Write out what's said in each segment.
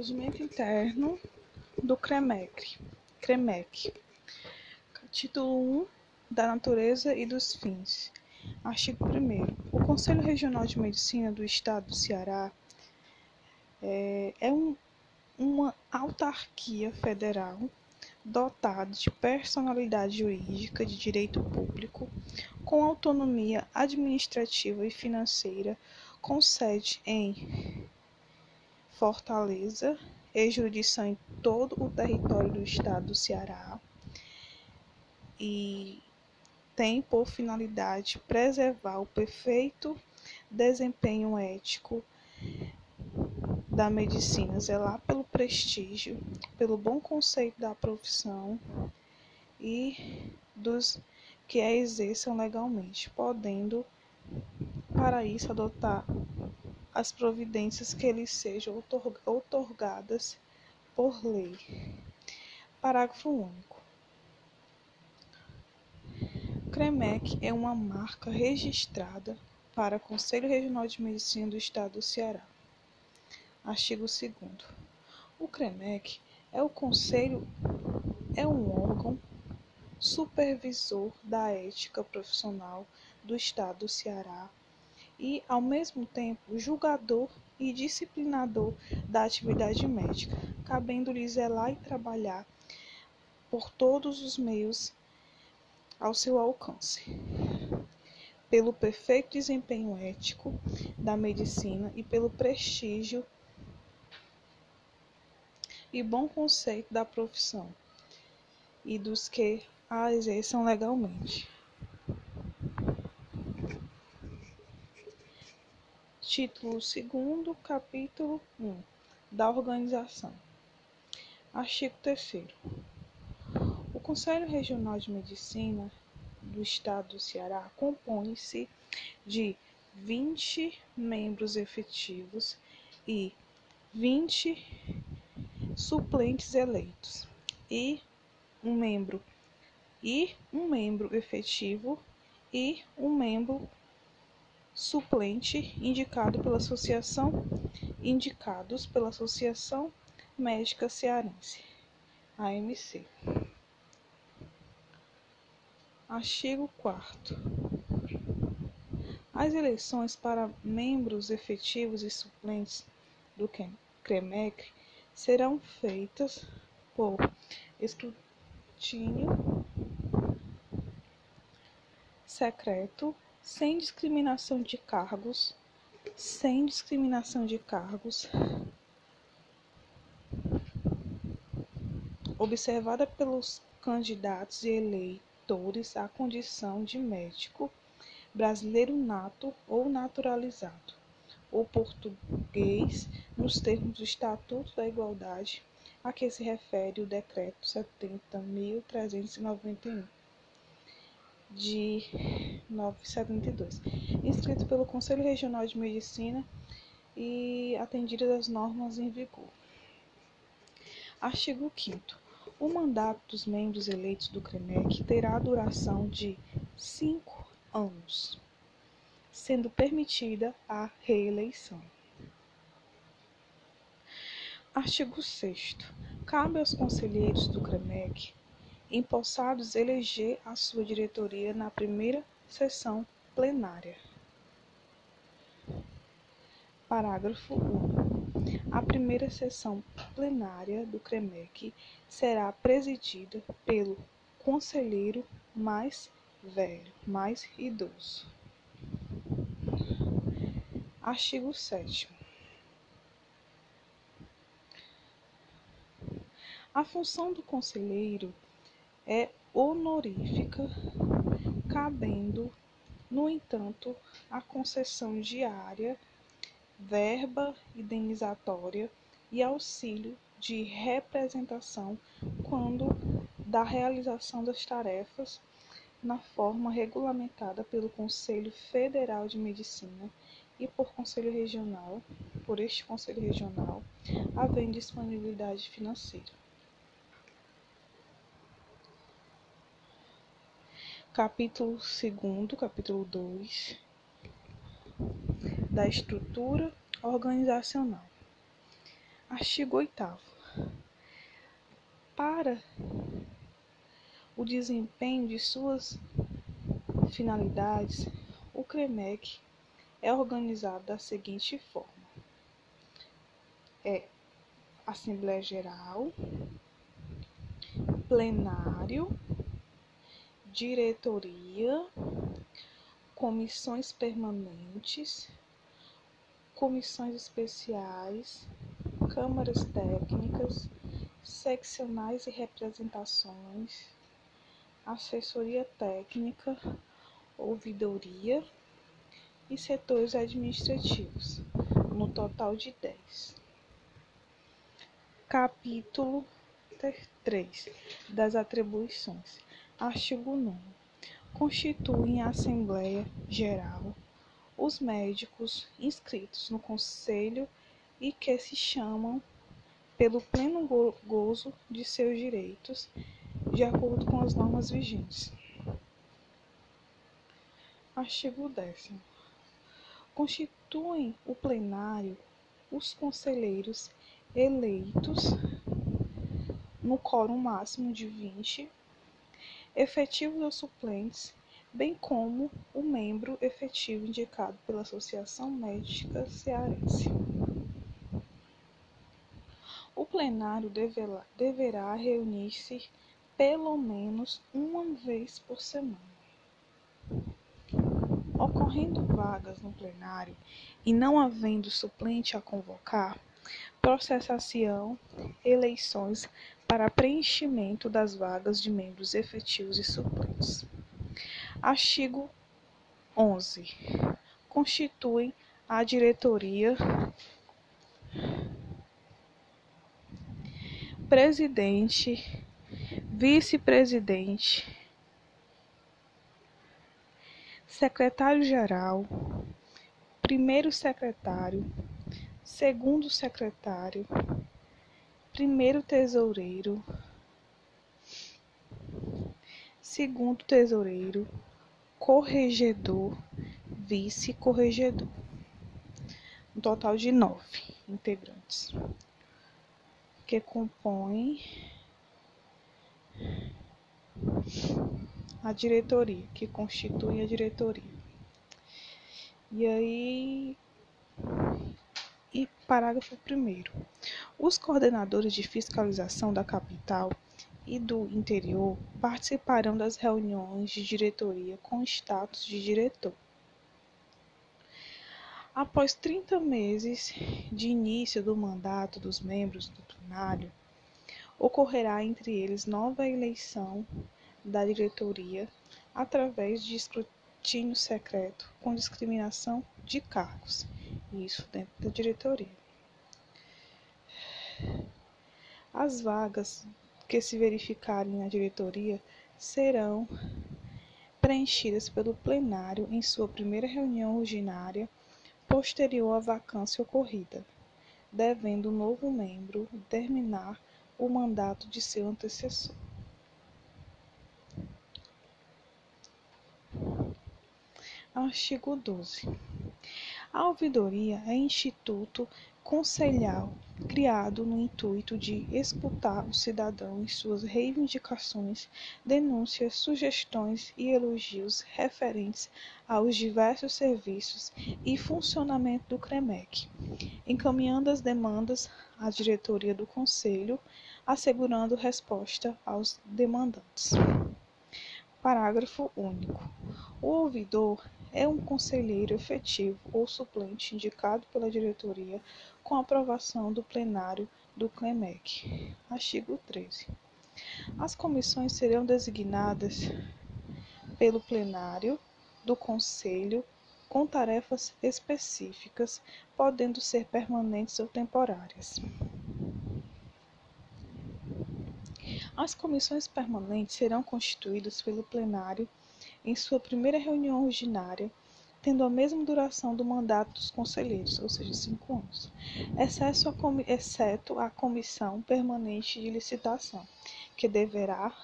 Regimento interno do. CREMEC. Título 1 da natureza e dos fins. Artigo 1 O Conselho Regional de Medicina do Estado do Ceará é, é um, uma autarquia federal dotada de personalidade jurídica de direito público, com autonomia administrativa e financeira, com sede em Fortaleza e jurisdição em todo o território do estado do Ceará. E tem por finalidade preservar o perfeito desempenho ético da medicina, zelar pelo prestígio, pelo bom conceito da profissão e dos que a exerçam legalmente, podendo, para isso, adotar as providências que lhes sejam outorgadas por lei. Parágrafo único. CREMEC é uma marca registrada para o Conselho Regional de Medicina do Estado do Ceará. Artigo 2 O CREMEC é o conselho é um órgão supervisor da ética profissional do Estado do Ceará e, ao mesmo tempo, julgador e disciplinador da atividade médica, cabendo-lhe zelar e trabalhar por todos os meios ao seu alcance, pelo perfeito desempenho ético da medicina e pelo prestígio e bom conceito da profissão e dos que a exerçam legalmente. Título 2, capítulo 1 da organização. Artigo 3. O Conselho Regional de Medicina do Estado do Ceará compõe-se de 20 membros efetivos e 20 suplentes eleitos e um membro e um membro efetivo e um membro suplente indicado pela associação indicados pela Associação Médica Cearense, AMC. Artigo 4 As eleições para membros efetivos e suplentes do CREMEC serão feitas por escrutínio secreto, sem discriminação de cargos, sem discriminação de cargos, observada pelos candidatos e eleitores a condição de médico brasileiro nato ou naturalizado. O português nos termos do Estatuto da Igualdade a que se refere o Decreto 70.391 de 972, inscrito pelo Conselho Regional de Medicina e atendidas as normas em vigor. Artigo 5 O mandato dos membros eleitos do CREMEC terá duração de cinco anos sendo permitida a reeleição. Artigo 6 Cabe aos conselheiros do CREMEC empossados eleger a sua diretoria na primeira sessão plenária. Parágrafo 1. A primeira sessão plenária do CREMEC será presidida pelo conselheiro mais velho, mais idoso. Artigo 7 A função do conselheiro é honorífica, cabendo, no entanto, a concessão diária, verba indenizatória e auxílio de representação quando da realização das tarefas na forma regulamentada pelo Conselho Federal de Medicina e por conselho regional, por este conselho regional, havendo disponibilidade financeira. Capítulo 2, capítulo 2 da estrutura organizacional. Artigo 8 Para o desempenho de suas finalidades, o CREMEC é organizado da seguinte forma: é Assembleia Geral, plenário, diretoria, comissões permanentes, comissões especiais, câmaras técnicas, seccionais e representações, assessoria técnica, ouvidoria e setores administrativos, no total de 10. Capítulo 3 das atribuições. Artigo 9. Constituem a Assembleia Geral os médicos inscritos no Conselho e que se chamam pelo pleno gozo de seus direitos, de acordo com as normas vigentes. Artigo 10. Constituem o plenário os conselheiros eleitos no quórum máximo de 20 efetivos ou suplentes, bem como o membro efetivo indicado pela Associação Médica Cearense. O plenário deverá, reunir-se pelo menos uma vez por semana. Ocorrendo vagas no plenário e não havendo suplente a convocar, processar-se-ão eleições para preenchimento das vagas de membros efetivos e suplentes. Artigo 11. Constituem a diretoria presidente, vice-presidente, secretário-geral, primeiro secretário, segundo secretário, primeiro tesoureiro, segundo tesoureiro, corregedor, vice-corregedor. Um total de nove integrantes que compõem a diretoria, que constitui a diretoria. E aí, e parágrafo 1. Os coordenadores de fiscalização da capital e do interior participarão das reuniões de diretoria com status de diretor. Após 30 meses de início do mandato dos membros do plenário, ocorrerá entre eles nova eleição da diretoria através de escrutínio secreto com discriminação de cargos, isso dentro da diretoria. As vagas que se verificarem na diretoria serão preenchidas pelo plenário em sua primeira reunião ordinária posterior à vacância ocorrida, devendo o novo membro terminar o mandato de seu antecessor. Artigo 12. A ouvidoria é instituto conselhal criado no intuito de escutar o cidadão em suas reivindicações, denúncias, sugestões e elogios referentes aos diversos serviços e funcionamento do CREMEC, encaminhando as demandas à diretoria do Conselho, assegurando resposta aos demandantes. Parágrafo único. O ouvidor é um conselheiro efetivo ou suplente indicado pela diretoria com aprovação do plenário do CREMEC. Artigo 13. As comissões serão designadas pelo plenário do Conselho com tarefas específicas, podendo ser permanentes ou temporárias. As comissões permanentes serão constituídas pelo plenário em sua primeira reunião ordinária, tendo a mesma duração do mandato dos conselheiros, ou seja, cinco anos, a exceto a comissão permanente de licitação, que deverá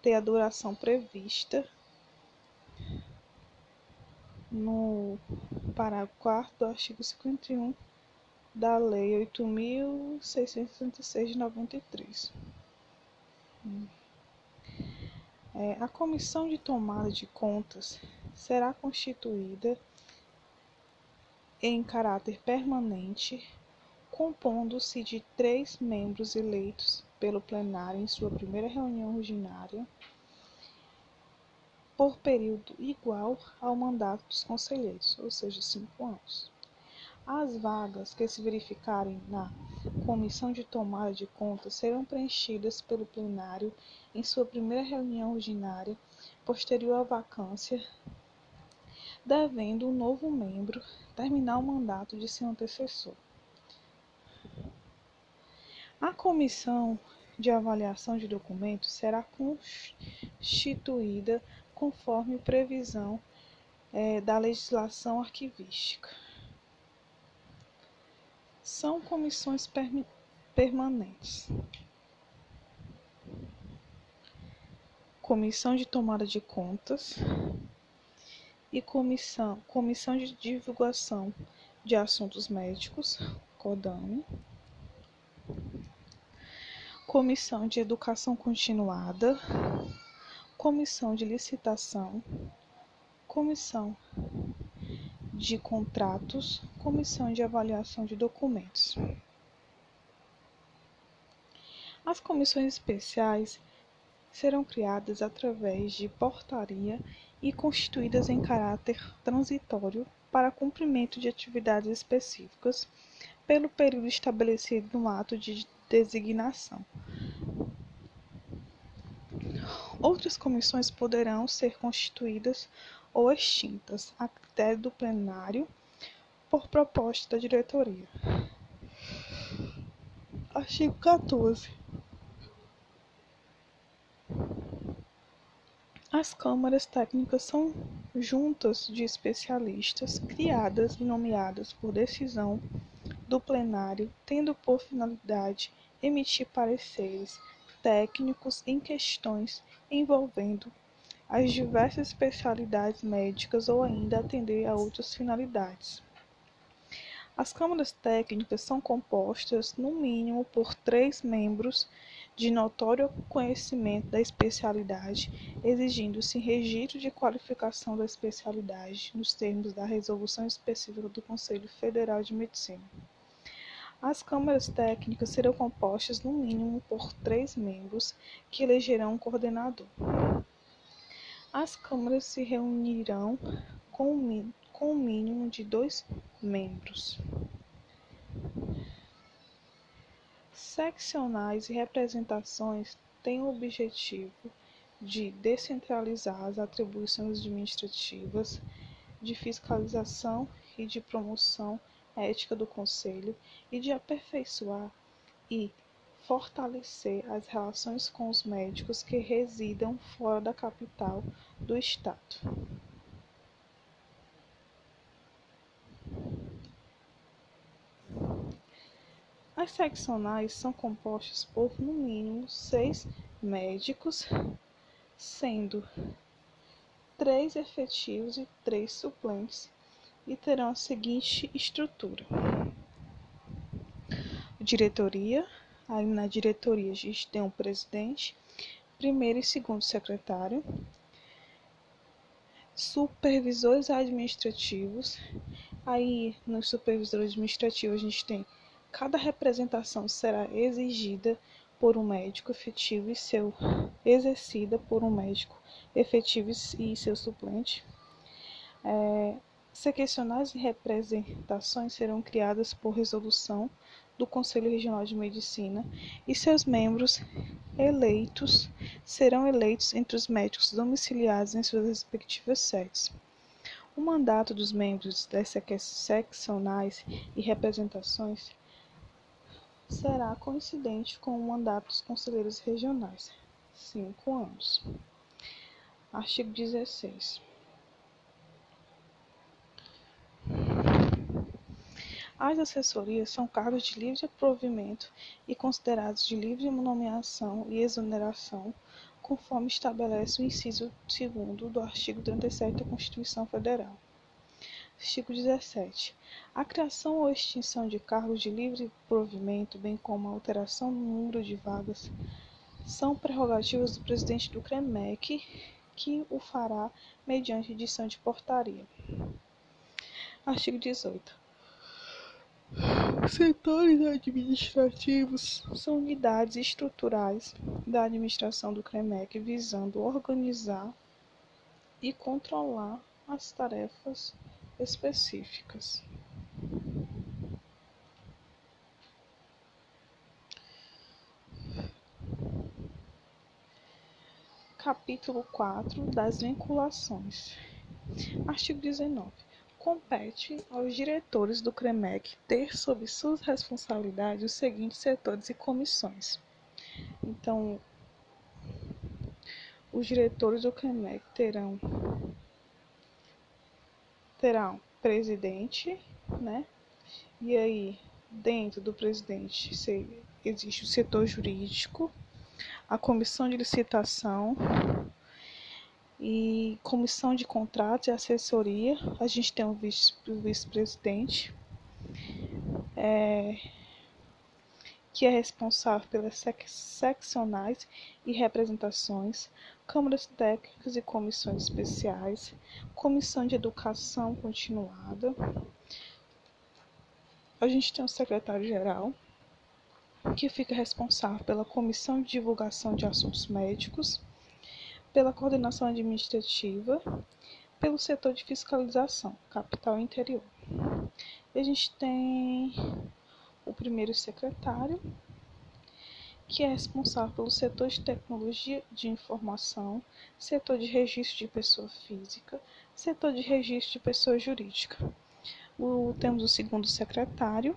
ter a duração prevista no parágrafo 4 do artigo 51 da Lei 8.666 de 93. É, a Comissão de Tomada de Contas será constituída em caráter permanente, compondo-se de três membros eleitos pelo plenário em sua primeira reunião ordinária, por período igual ao mandato dos conselheiros, ou seja, cinco anos. As vagas que se verificarem na comissão de tomada de contas serão preenchidas pelo plenário em sua primeira reunião ordinária, posterior à vacância, devendo o novo membro terminar o mandato de seu antecessor. A comissão de avaliação de documentos será constituída conforme previsão é, da legislação arquivística. São comissões permanentes. Comissão de tomada de contas e comissão, comissão de divulgação de assuntos médicos, CODAME, comissão de educação continuada, comissão de licitação, comissão de contratos, comissão de avaliação de documentos. As comissões especiais serão criadas através de portaria e constituídas em caráter transitório para cumprimento de atividades específicas pelo período estabelecido no ato de designação. Outras comissões poderão ser constituídas ou extintas, a critério do plenário, por proposta da diretoria. Artigo 14. As câmaras técnicas são juntas de especialistas criadas e nomeadas por decisão do plenário, tendo por finalidade emitir pareceres técnicos em questões envolvendo as diversas especialidades médicas ou ainda atender a outras finalidades. As câmaras técnicas são compostas, no mínimo, por três membros de notório conhecimento da especialidade, exigindo-se registro de qualificação da especialidade nos termos da Resolução Específica do Conselho Federal de Medicina. As câmaras técnicas serão compostas no mínimo por três membros, que elegerão um coordenador. As câmaras se reunirão com o mínimo de dois membros. Seccionais e representações têm o objetivo de descentralizar as atribuições administrativas, de fiscalização e de promoção ética do Conselho e de aperfeiçoar e fortalecer as relações com os médicos que residam fora da capital do Estado. As seccionais são compostas por, no mínimo, seis médicos, sendo três efetivos e três suplentes, e terão a seguinte estrutura: diretoria. Aí na diretoria a gente tem um presidente, primeiro e segundo secretário, supervisores administrativos. Aí nos supervisores administrativos a gente tem cada representação será exigida por um médico efetivo e seu exercida por um médico efetivo e seu suplente. É, seccionais e representações serão criadas por resolução do Conselho Regional de Medicina e seus membros eleitos serão eleitos entre os médicos domiciliados em suas respectivas sedes. O mandato dos membros das seccionais e representações será coincidente com o mandato dos conselheiros regionais, cinco anos. Artigo 16. As assessorias são cargos de livre provimento e considerados de livre nomeação e exoneração, conforme estabelece o inciso 2 do artigo 37 da Constituição Federal. Artigo 17. A criação ou extinção de cargos de livre provimento, bem como a alteração no número de vagas, são prerrogativas do presidente do CREMEC, que o fará mediante edição de portaria. Artigo 18. Setores administrativos são unidades estruturais da administração do CREMEC visando organizar e controlar as tarefas específicas. Capítulo 4 das vinculações. Artigo 19. Compete aos diretores do CREMEC ter sob suas responsabilidades os seguintes setores e comissões. Então, os diretores do CREMEC terão terão presidente, né? E aí, dentro do presidente, existe o setor jurídico, a comissão de licitação e comissão de contratos e assessoria. A gente tem o vice-presidente, é, que é responsável pelas sec seccionais e representações, câmaras técnicas e comissões especiais, comissão de educação continuada. A gente tem o secretário-geral, que fica responsável pela comissão de divulgação de assuntos médicos, pela coordenação administrativa, pelo setor de fiscalização, capital interior. E a gente tem o primeiro secretário, que é responsável pelo setor de tecnologia de informação, setor de registro de pessoa física, setor de registro de pessoa jurídica. O, temos o segundo secretário,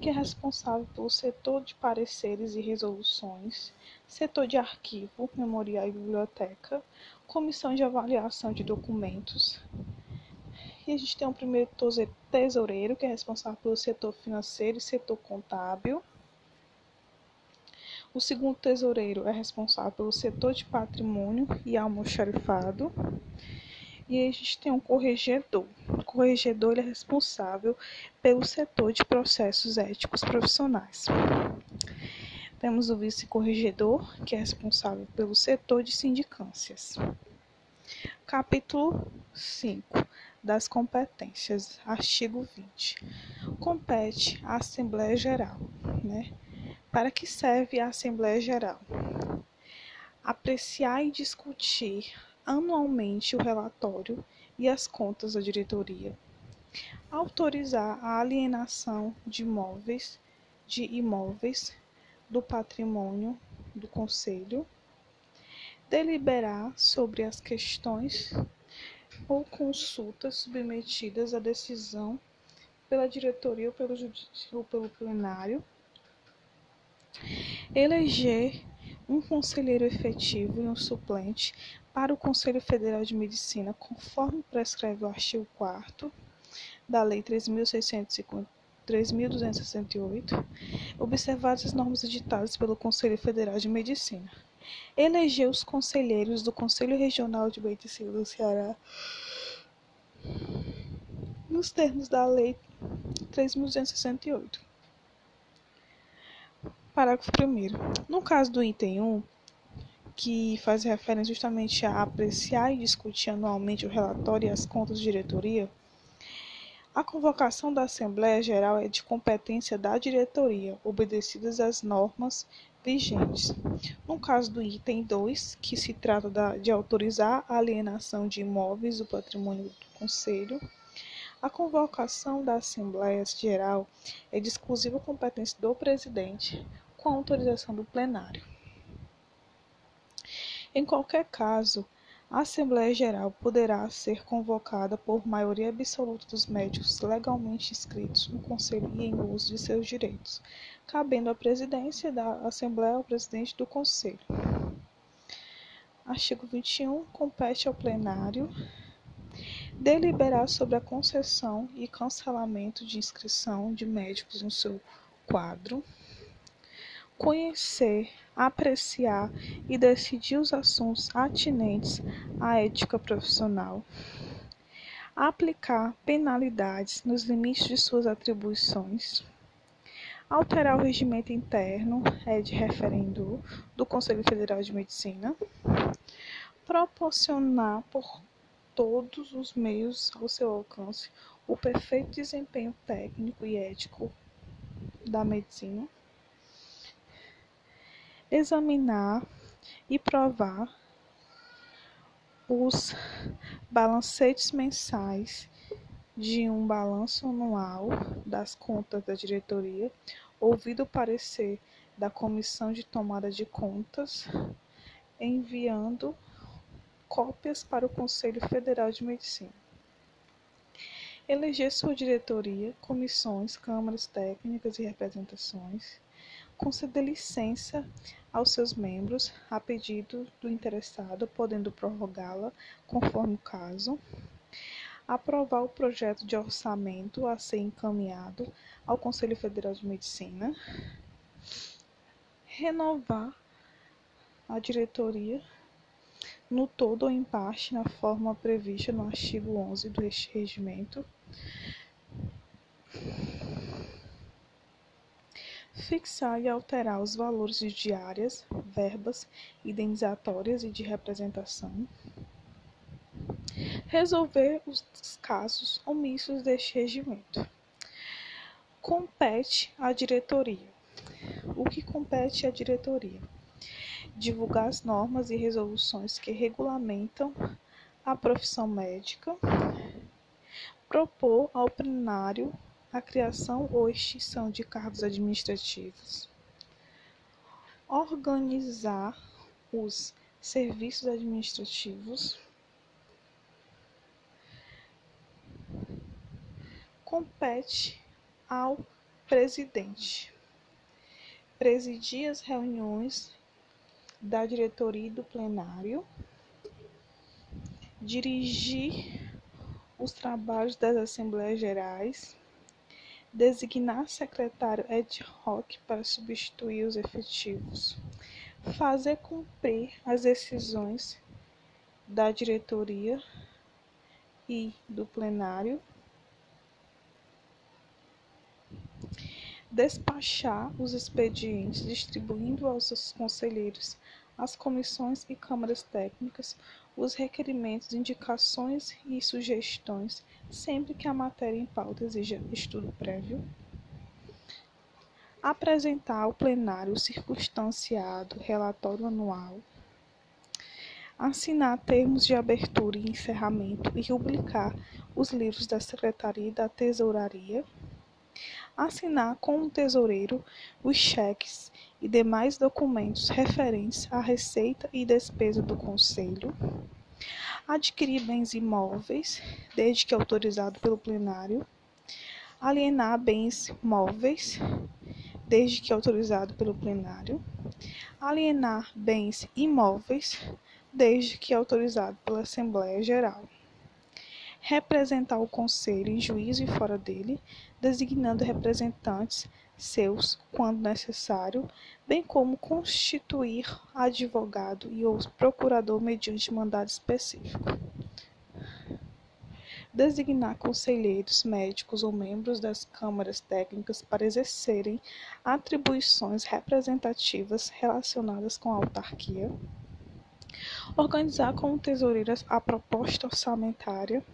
que é responsável pelo setor de pareceres e resoluções, setor de arquivo, memorial e biblioteca, comissão de avaliação de documentos, e a gente tem o primeiro tesoureiro, que é responsável pelo setor financeiro e setor contábil. O segundo tesoureiro é responsável pelo setor de patrimônio e almoxarifado. E a gente tem um corregedor. O corregedor é responsável pelo setor de processos éticos profissionais. Temos o vice-corregedor, que é responsável pelo setor de sindicâncias. Capítulo 5 das competências, artigo 20. Compete à Assembleia Geral, né? Para que serve a Assembleia Geral? Apreciar e discutir anualmente o relatório e as contas da diretoria. Autorizar a alienação de imóveis, de imóveis do patrimônio do Conselho. Deliberar sobre as questões ou consultas submetidas à decisão pela diretoria ou pelo, ou pelo plenário, eleger um conselheiro efetivo e um suplente para o Conselho Federal de Medicina, conforme prescreve o artigo 4 da Lei 3.268, observadas as normas editadas pelo Conselho Federal de Medicina elegeu os conselheiros do Conselho Regional de Medicina do Ceará nos termos da Lei 3.268. Parágrafo 1. No caso do item 1, que faz referência justamente a apreciar e discutir anualmente o relatório e as contas de diretoria, a convocação da Assembleia Geral é de competência da diretoria, obedecidas as normas vigentes. No caso do item 2, que se trata da, de autorizar a alienação de imóveis do patrimônio do Conselho, a convocação da Assembleia Geral é de exclusiva competência do presidente, com autorização do plenário. Em qualquer caso, a Assembleia Geral poderá ser convocada por maioria absoluta dos médicos legalmente inscritos no Conselho e em uso de seus direitos, cabendo à presidência da Assembleia ao presidente do Conselho. Artigo 21. Compete ao plenário deliberar sobre a concessão e cancelamento de inscrição de médicos no seu quadro, conhecer apreciar e decidir os assuntos atinentes à ética profissional, aplicar penalidades nos limites de suas atribuições, alterar o regimento interno é de referendo do Conselho Federal de Medicina, proporcionar por todos os meios ao seu alcance o perfeito desempenho técnico e ético da medicina, examinar e provar os balancetes mensais de um balanço anual das contas da diretoria, ouvido o parecer da comissão de tomada de contas, enviando cópias para o Conselho Federal de Medicina. Eleger sua diretoria, comissões, câmaras técnicas e representações. Conceder licença aos seus membros, a pedido do interessado, podendo prorrogá-la conforme o caso. Aprovar o projeto de orçamento a ser encaminhado ao Conselho Federal de Medicina. Renovar a diretoria no todo ou em parte, na forma prevista no artigo 11 do regimento. Fixar e alterar os valores de diárias, verbas, indenizatórias e de representação. Resolver os casos omissos deste regimento. Compete à diretoria. O que compete à diretoria? divulgar as normas e resoluções que regulamentam a profissão médica, propor ao plenário a criação ou extinção de cargos administrativos, organizar os serviços administrativos, compete ao presidente. Presidir as reuniões da diretoria e do plenário, dirigir os trabalhos das Assembleias Gerais, designar secretário ad hoc para substituir os efetivos, fazer cumprir as decisões da diretoria e do plenário, despachar os expedientes, distribuindo aos seus conselheiros, às comissões e câmaras técnicas os requerimentos, indicações e sugestões, sempre que a matéria em pauta exija estudo prévio. Apresentar ao plenário circunstanciado relatório anual. Assinar termos de abertura e encerramento e publicar os livros da Secretaria e da Tesouraria assinar com o tesoureiro os cheques e demais documentos referentes à receita e despesa do Conselho, adquirir bens imóveis, desde que autorizado pelo plenário, alienar bens móveis, desde que autorizado pelo plenário, alienar bens imóveis, desde que autorizado pela Assembleia Geral. Representar o Conselho em juízo e fora dele, designando representantes seus quando necessário, bem como constituir advogado e ou procurador mediante mandado específico. Designar conselheiros médicos ou membros das câmaras técnicas para exercerem atribuições representativas relacionadas com a autarquia. Organizar como tesoureiras a proposta orçamentária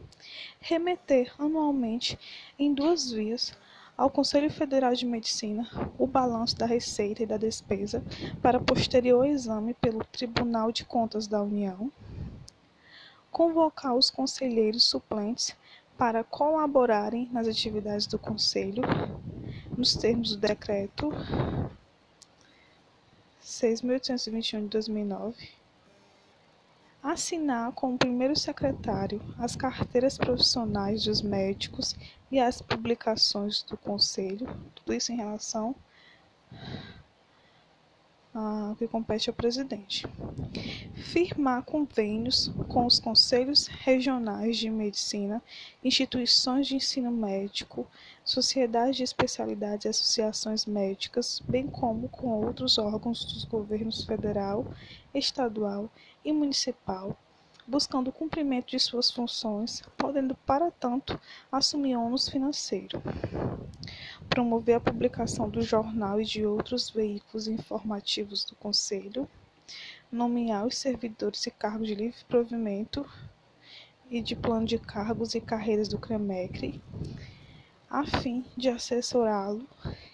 remeter anualmente em duas vias ao Conselho Federal de Medicina o balanço da receita e da despesa para posterior exame pelo Tribunal de Contas da União, convocar os conselheiros suplentes para colaborarem nas atividades do Conselho, nos termos do Decreto 6.821 de 2009, assinar com o primeiro secretário as carteiras profissionais dos médicos e as publicações do Conselho, tudo isso em relação que compete ao presidente. Firmar convênios com os conselhos regionais de medicina, instituições de ensino médico, sociedades de especialidades e associações médicas, bem como com outros órgãos dos governos federal, estadual e municipal, buscando o cumprimento de suas funções, podendo, para tanto, assumir ônus financeiro. Promover a publicação do jornal e de outros veículos informativos do Conselho. Nomear os servidores e cargos de livre provimento e de plano de cargos e carreiras do CREMECRE, a fim de assessorá-lo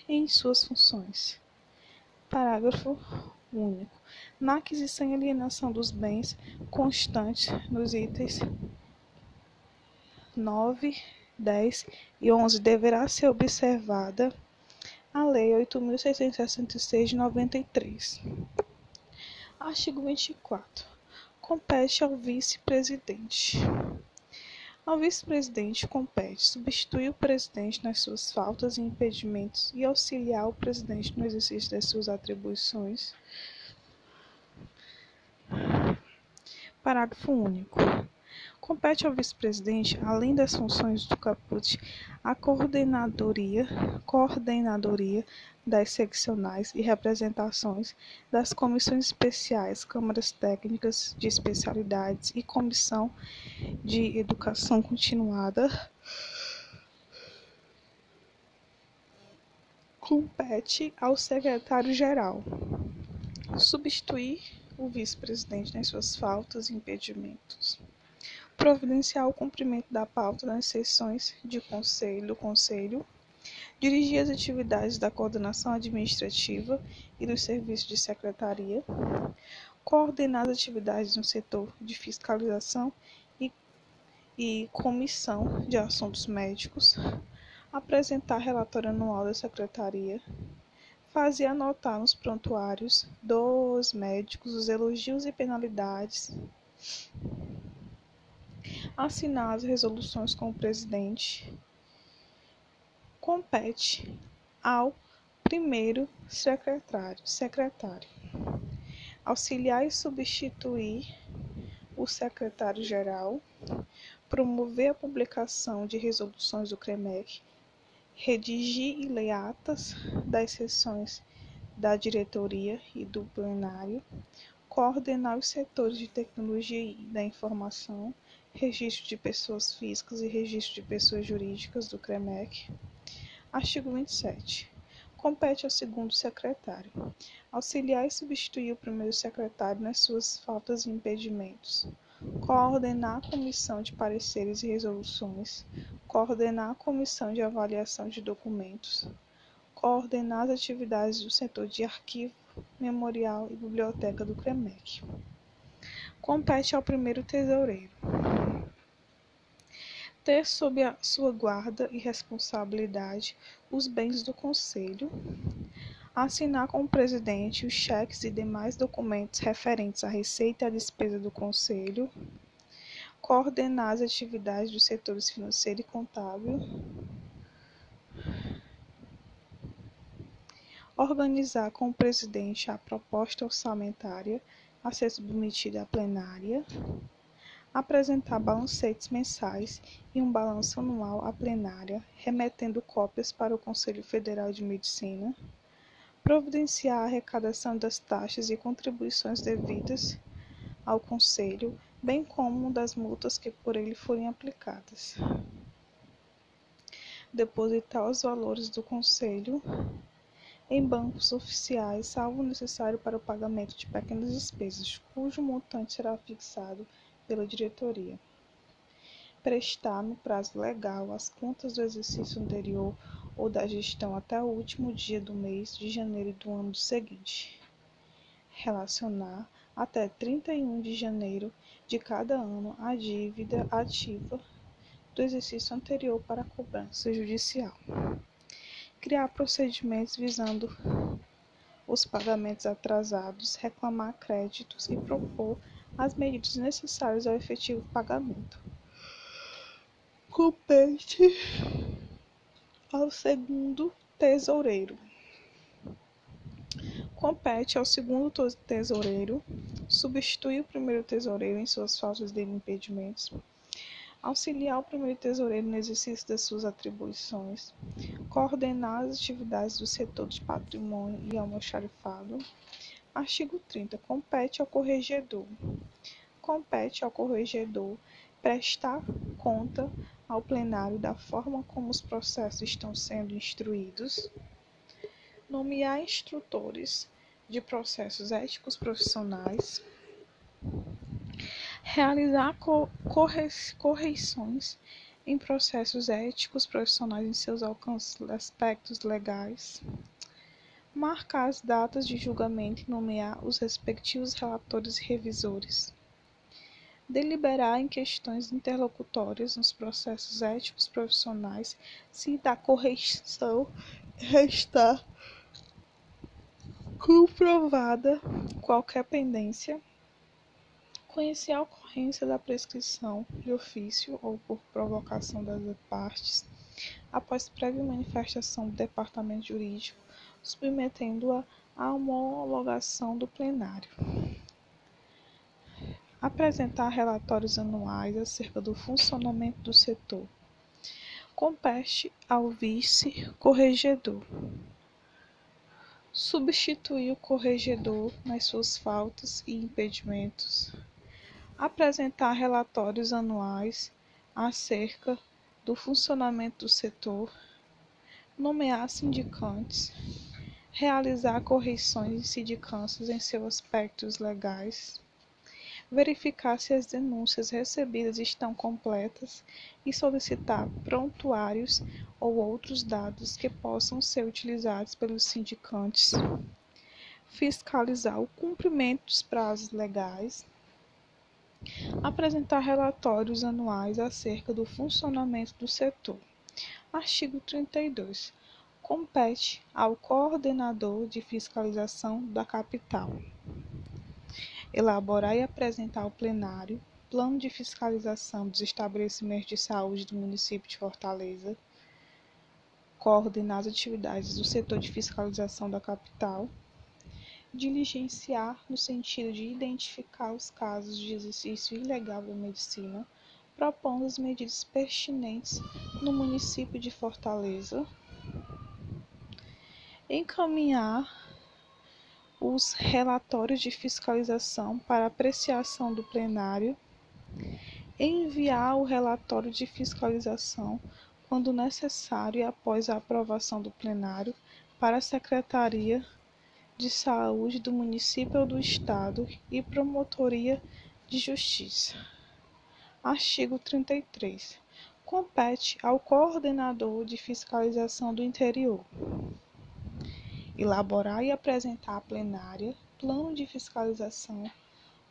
em suas funções. Parágrafo único. Na aquisição e alienação dos bens constantes nos itens 9, 10 e 11 deverá ser observada a Lei 8.666 de 93. Artigo 24. Compete ao vice-presidente. Ao vice-presidente compete substituir o presidente nas suas faltas e impedimentos e auxiliar o presidente no exercício das suas atribuições. Parágrafo único. Compete ao vice-presidente, além das funções do caput, a coordenadoria, coordenadoria das seccionais e representações das comissões especiais, câmaras técnicas de especialidades e comissão de educação continuada. Compete ao secretário-geral substituir o vice-presidente nas suas faltas e impedimentos. Providenciar o cumprimento da pauta nas sessões de conselho do Conselho, dirigir as atividades da coordenação administrativa e dos serviços de secretaria, coordenar as atividades no setor de fiscalização e, e comissão de assuntos médicos, apresentar relatório anual da secretaria, fazer anotar nos prontuários dos médicos os elogios e penalidades, assinar as resoluções com o presidente compete ao primeiro secretário, secretário auxiliar e substituir o secretário-geral, promover a publicação de resoluções do CREMEC, redigir e ler atas das sessões da diretoria e do plenário, coordenar os setores de tecnologia e da informação, registro de pessoas físicas e registro de pessoas jurídicas do CREMEC. Artigo 27. Compete ao segundo secretário auxiliar e substituir o primeiro secretário nas suas faltas e impedimentos, coordenar a comissão de pareceres e resoluções, coordenar a comissão de avaliação de documentos, coordenar as atividades do setor de arquivo, memorial e biblioteca do CREMEC. Compete ao primeiro tesoureiro ter sob a sua guarda e responsabilidade os bens do Conselho, assinar com o presidente os cheques e demais documentos referentes à receita e à despesa do Conselho, coordenar as atividades dos setores financeiro e contábil, organizar com o presidente a proposta orçamentária a ser submetida à plenária, apresentar balancetes mensais e um balanço anual à plenária, remetendo cópias para o Conselho Federal de Medicina, providenciar a arrecadação das taxas e contribuições devidas ao Conselho, bem como das multas que por ele forem aplicadas. Depositar os valores do Conselho em bancos oficiais, salvo necessário para o pagamento de pequenas despesas, cujo montante será fixado pela diretoria. Prestar no prazo legal as contas do exercício anterior ou da gestão até o último dia do mês de janeiro do ano seguinte. Relacionar até 31 de janeiro de cada ano a dívida ativa do exercício anterior para cobrança judicial. Criar procedimentos visando os pagamentos atrasados, reclamar créditos e propor as medidas necessárias ao efetivo pagamento. Compete ao segundo tesoureiro. Compete ao segundo tesoureiro substituir o primeiro tesoureiro em suas faltas de impedimentos, auxiliar o primeiro tesoureiro no exercício das suas atribuições, coordenar as atividades do setor de patrimônio e almoxarifado, Artigo 30. Compete ao corregedor compete ao corregedor prestar conta ao plenário da forma como os processos estão sendo instruídos, nomear instrutores de processos éticos profissionais, realizar correções em processos éticos profissionais em seus alcances aspectos legais, marcar as datas de julgamento e nomear os respectivos relatores e revisores, deliberar em questões interlocutórias nos processos éticos profissionais se da correção restar comprovada qualquer pendência conhecer a ocorrência da prescrição de ofício ou por provocação das partes, após prévia manifestação do departamento jurídico, submetendo-a à homologação do plenário. Apresentar relatórios anuais acerca do funcionamento do setor. Compete ao vice-corregedor substituir o corregedor nas suas faltas e impedimentos, apresentar relatórios anuais acerca do funcionamento do setor, nomear sindicantes, realizar correções de sindicâncias em seus aspectos legais, verificar se as denúncias recebidas estão completas e solicitar prontuários ou outros dados que possam ser utilizados pelos sindicantes, fiscalizar o cumprimento dos prazos legais, apresentar relatórios anuais acerca do funcionamento do setor. Artigo 32. Compete ao coordenador de fiscalização da capital elaborar e apresentar ao plenário plano de fiscalização dos estabelecimentos de saúde do município de Fortaleza, coordenar as atividades do setor de fiscalização da capital, diligenciar no sentido de identificar os casos de exercício ilegal da medicina, propondo as medidas pertinentes no município de Fortaleza, encaminhar os relatórios de fiscalização para apreciação do plenário, enviar o relatório de fiscalização quando necessário e após a aprovação do plenário para a Secretaria de Saúde do município ou do Estado e Promotoria de Justiça. Artigo 33. Compete ao coordenador de fiscalização do interior elaborar e apresentar à plenária plano de fiscalização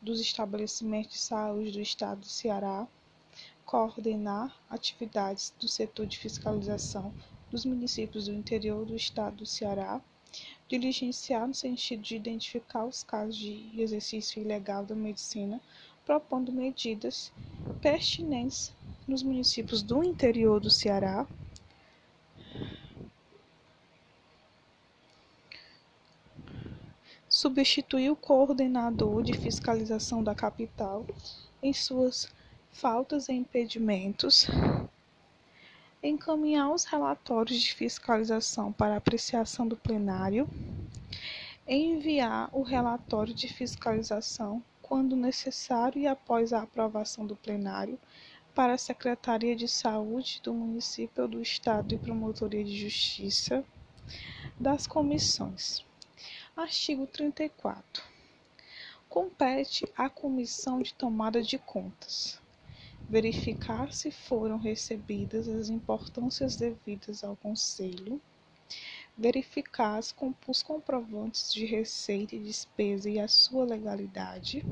dos estabelecimentos de saúde do Estado do Ceará, coordenar atividades do setor de fiscalização dos municípios do interior do Estado do Ceará, diligenciar no sentido de identificar os casos de exercício ilegal da medicina, propondo medidas pertinentes nos municípios do interior do Ceará, substituir o coordenador de fiscalização da capital em suas faltas e impedimentos, encaminhar os relatórios de fiscalização para apreciação do plenário, enviar o relatório de fiscalização, quando necessário e após a aprovação do plenário, para a Secretaria de Saúde do município ou do Estado e Promotoria de Justiça das comissões. Artigo 34. Compete à Comissão de Tomada de Contas verificar se foram recebidas as importâncias devidas ao Conselho, verificar os comprovantes de receita e despesa e a sua legalidade,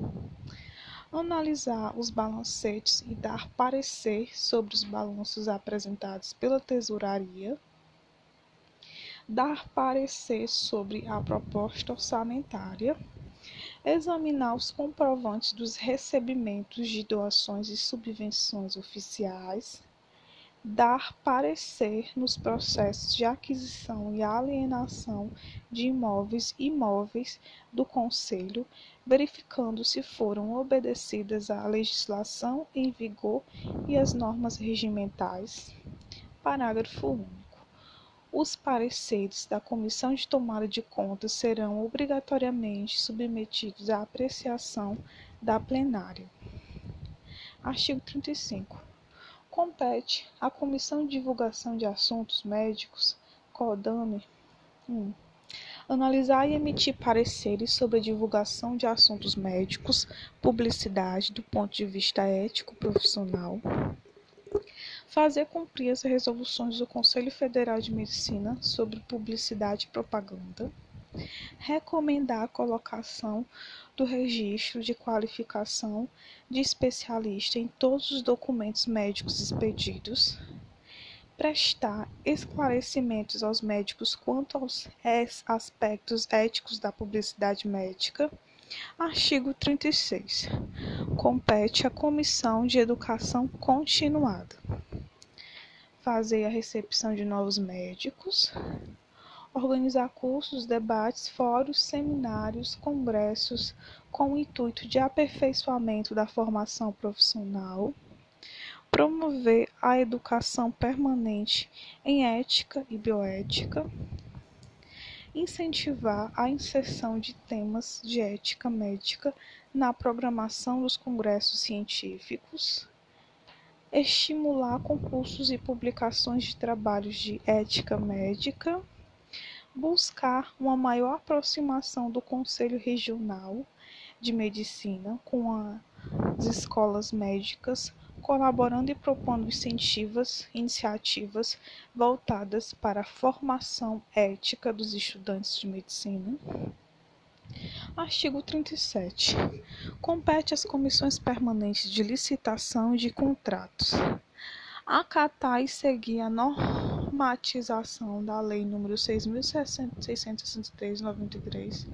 analisar os balancetes e dar parecer sobre os balanços apresentados pela Tesouraria, dar parecer sobre a proposta orçamentária examinar os comprovantes dos recebimentos de doações e subvenções oficiais, dar parecer nos processos de aquisição e alienação de imóveis e imóveis do Conselho, verificando se foram obedecidas a legislação em vigor e as normas regimentais. Parágrafo único. Os pareceres da Comissão de Tomada de Contas serão obrigatoriamente submetidos à apreciação da plenária. Artigo 35. Compete à Comissão de Divulgação de Assuntos Médicos, CODAME, 1. Analisar e emitir pareceres sobre a divulgação de assuntos médicos, publicidade do ponto de vista ético profissional. Fazer cumprir as resoluções do Conselho Federal de Medicina sobre publicidade e propaganda. Recomendar a colocação do registro de qualificação de especialista em todos os documentos médicos expedidos prestar esclarecimentos aos médicos quanto aos aspectos éticos da publicidade médica. Artigo 36. Compete à Comissão de Educação Continuada fazer a recepção de novos médicos, organizar cursos, debates, fóruns, seminários, congressos com o intuito de aperfeiçoamento da formação profissional promover a educação permanente em ética e bioética, incentivar a inserção de temas de ética médica na programação dos congressos científicos, estimular concursos e publicações de trabalhos de ética médica, buscar uma maior aproximação do Conselho Regional de Medicina com as escolas médicas colaborando e propondo incentivas, iniciativas voltadas para a formação ética dos estudantes de medicina. Artigo 37. Compete às comissões permanentes de licitação de contratos acatar e seguir a normatização da Lei nº 6.663/93,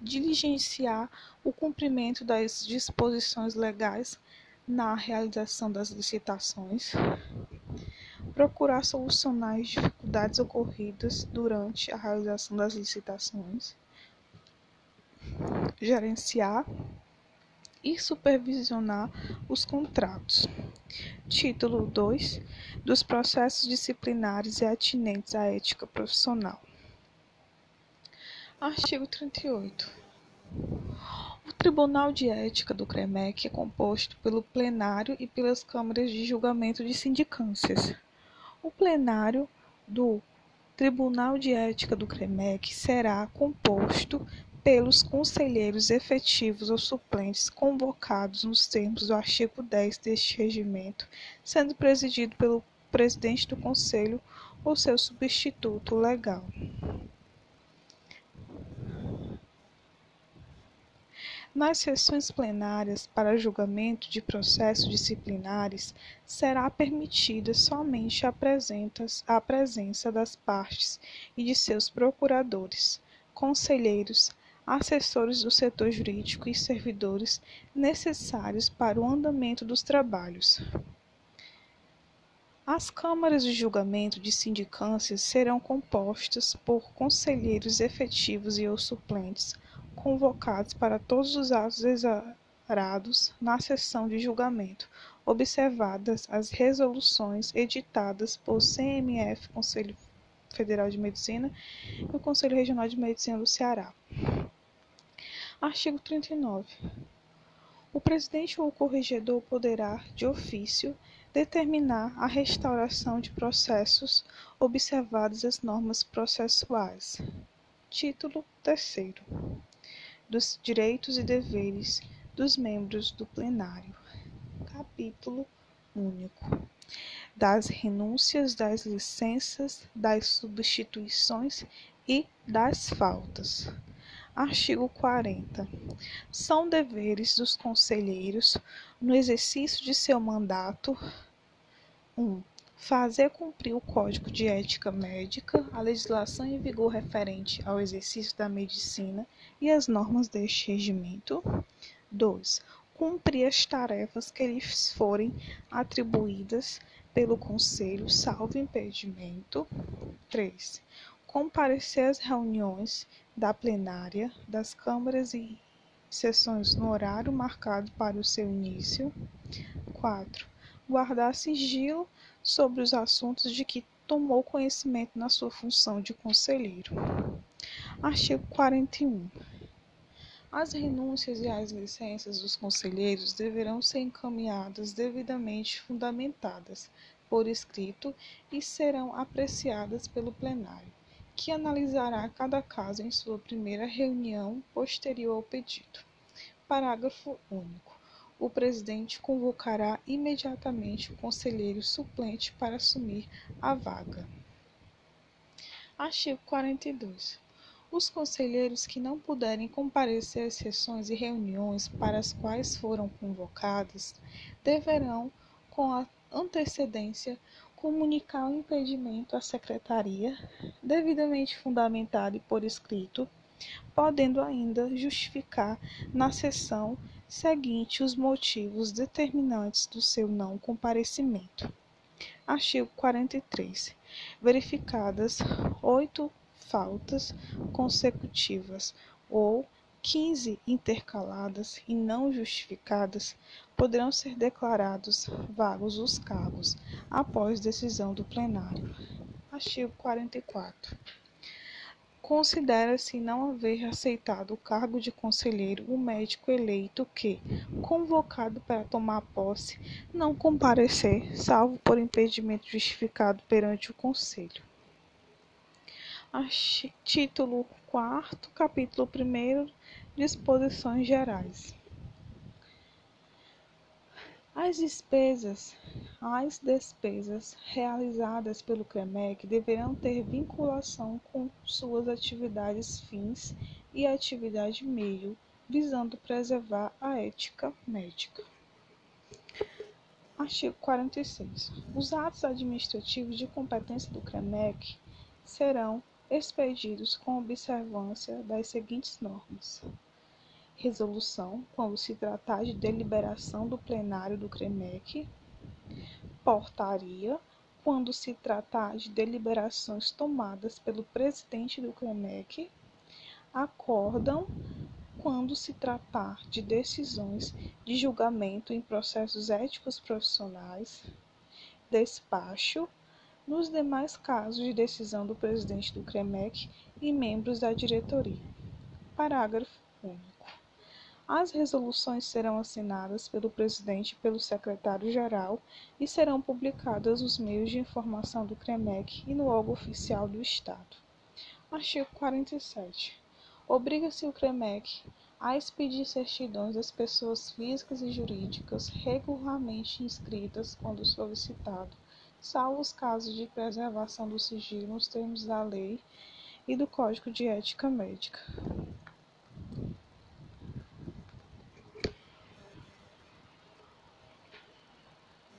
diligenciar o cumprimento das disposições legais na realização das licitações, procurar solucionar as dificuldades ocorridas durante a realização das licitações, gerenciar e supervisionar os contratos. Título 2 dos processos disciplinares e atinentes à ética profissional. Artigo 38. O Tribunal de Ética do CREMEC é composto pelo plenário e pelas câmaras de julgamento de sindicâncias. O plenário do Tribunal de Ética do CREMEC será composto pelos conselheiros efetivos ou suplentes convocados nos termos do artigo 10 deste regimento, sendo presidido pelo presidente do conselho ou seu substituto legal. Nas sessões plenárias para julgamento de processos disciplinares, será permitida somente a presença das partes e de seus procuradores, conselheiros, assessores do setor jurídico e servidores necessários para o andamento dos trabalhos. As câmaras de julgamento de sindicâncias serão compostas por conselheiros efetivos e ou suplentes convocados para todos os atos exarados na sessão de julgamento, observadas as resoluções editadas por CMF, Conselho Federal de Medicina, e o Conselho Regional de Medicina do Ceará. Artigo 39. O presidente ou o corregedor poderá, de ofício, determinar a restauração de processos observadas as normas processuais. Título 3 dos direitos e deveres dos membros do plenário. Capítulo único. Das renúncias, das licenças, das substituições e das faltas. Artigo 40. São deveres dos conselheiros, no exercício de seu mandato, 1. Um, fazer cumprir o Código de Ética Médica, a legislação em vigor referente ao exercício da medicina e as normas deste regimento. 2. Cumprir as tarefas que lhes forem atribuídas pelo Conselho, salvo impedimento. 3. Comparecer às reuniões da plenária das câmaras e sessões no horário marcado para o seu início. 4. Guardar sigilo sobre os assuntos de que tomou conhecimento na sua função de conselheiro. Artigo 41. As renúncias e as licenças dos conselheiros deverão ser encaminhadas devidamente fundamentadas por escrito e serão apreciadas pelo plenário, que analisará cada caso em sua primeira reunião posterior ao pedido. Parágrafo único. O presidente convocará imediatamente o conselheiro suplente para assumir a vaga. Artigo 42. Os conselheiros que não puderem comparecer às sessões e reuniões para as quais foram convocados deverão, com antecedência, comunicar o impedimento à secretaria, devidamente fundamentado e por escrito, podendo ainda justificar na sessão seguinte os motivos determinantes do seu não comparecimento. Artigo 43. Verificadas oito faltas consecutivas ou quinze intercaladas e não justificadas, poderão ser declarados vagos os cargos após decisão do plenário. Artigo 44. Considera-se não haver aceitado o cargo de conselheiro o médico eleito que, convocado para tomar posse, não comparecer, salvo por impedimento justificado perante o Conselho título 4 capítulo 1 Disposições Gerais. As despesas, as despesas realizadas pelo CREMEC deverão ter vinculação com suas atividades fins e atividade meio, visando preservar a ética médica. Artigo 46. Os atos administrativos de competência do CREMEC serão expedidos com observância das seguintes normas: resolução, quando se tratar de deliberação do plenário do CREMEC, portaria, quando se tratar de deliberações tomadas pelo presidente do CREMEC, acórdão, quando se tratar de decisões de julgamento em processos éticos profissionais, despacho, nos demais casos de decisão do presidente do CREMEC e membros da diretoria. Parágrafo único. As resoluções serão assinadas pelo presidente e pelo secretário-geral e serão publicadas nos meios de informação do CREMEC e no órgão oficial do Estado. Artigo 47. Obriga-se o CREMEC a expedir certidões das pessoas físicas e jurídicas regularmente inscritas quando solicitado salvo os casos de preservação do sigilo nos termos da lei e do Código de Ética Médica.